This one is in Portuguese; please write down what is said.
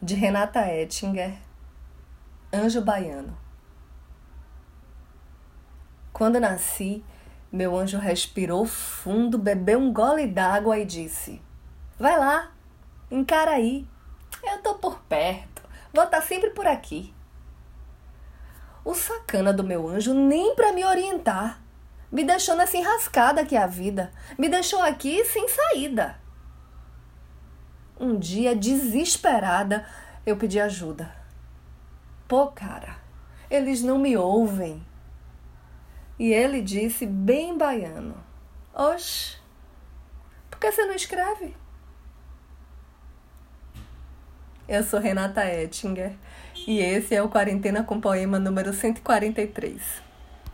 de Renata Ettinger, Anjo Baiano. Quando nasci, meu anjo respirou fundo, bebeu um gole d'água e disse: Vai lá, encara aí. Eu tô por perto, vou estar tá sempre por aqui. O sacana do meu anjo nem para me orientar. Me deixou nessa enrascada que é a vida. Me deixou aqui sem saída. Um dia, desesperada, eu pedi ajuda. Pô, cara, eles não me ouvem. E ele disse, bem baiano: Oxe, por que você não escreve? Eu sou Renata Ettinger e esse é o Quarentena com Poema número 143.